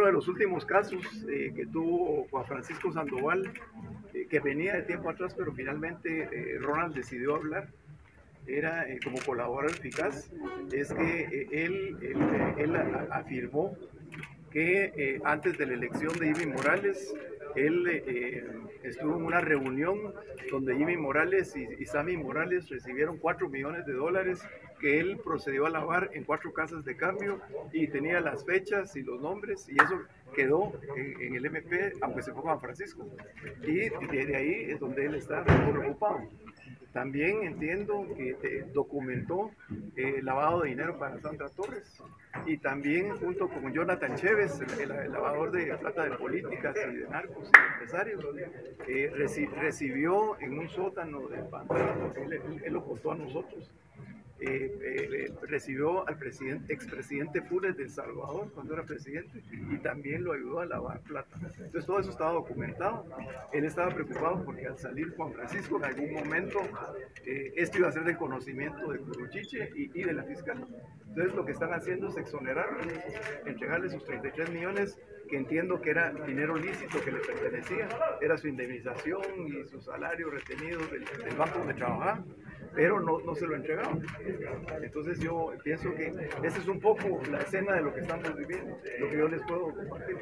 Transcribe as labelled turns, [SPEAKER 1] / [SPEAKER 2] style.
[SPEAKER 1] uno de los últimos casos eh, que tuvo Juan Francisco Sandoval, eh, que venía de tiempo atrás, pero finalmente eh, Ronald decidió hablar, era como colaborador eficaz, es que él, él, afirmó que antes de la elección de Ivy Morales, él eh, estuvo en una reunión donde Jimmy Morales y, Sammy Morales recibieron 4 millones de dólares que él procedió a lavar en cuatro casas de cambio y tenía las fechas y los nombres y eso quedó en, el MP, aunque se fue Juan Francisco. Y de ahí es donde él está preocupado. También entiendo que documentó el eh, lavado de dinero para Sandra Torres. Y también junto con Jonathan Chévez, el, lavador de plata de políticas y de narcos y empresarios, eh, recibió en un sótano de pantano, él, él lo contó a nosotros, eh, eh, recibió al presidente, expresidente Funes de El Salvador cuando era presidente y también lo ayudó a lavar plata. Entonces todo eso estaba documentado. Él estaba preocupado porque al salir Juan Francisco en algún momento eh, esto iba a ser de conocimiento de Curuchiche y, y, de la fiscal. Entonces lo que están haciendo es exonerar, entregarle sus 33 millones que entiendo que era dinero lícito que le pertenecía, era su indemnización y su salario retenido del, del banco donde trabajaba pero no, no se lo entregaron. Entonces yo pienso que esa es un poco la escena de lo que estamos viviendo, lo que yo les puedo compartir.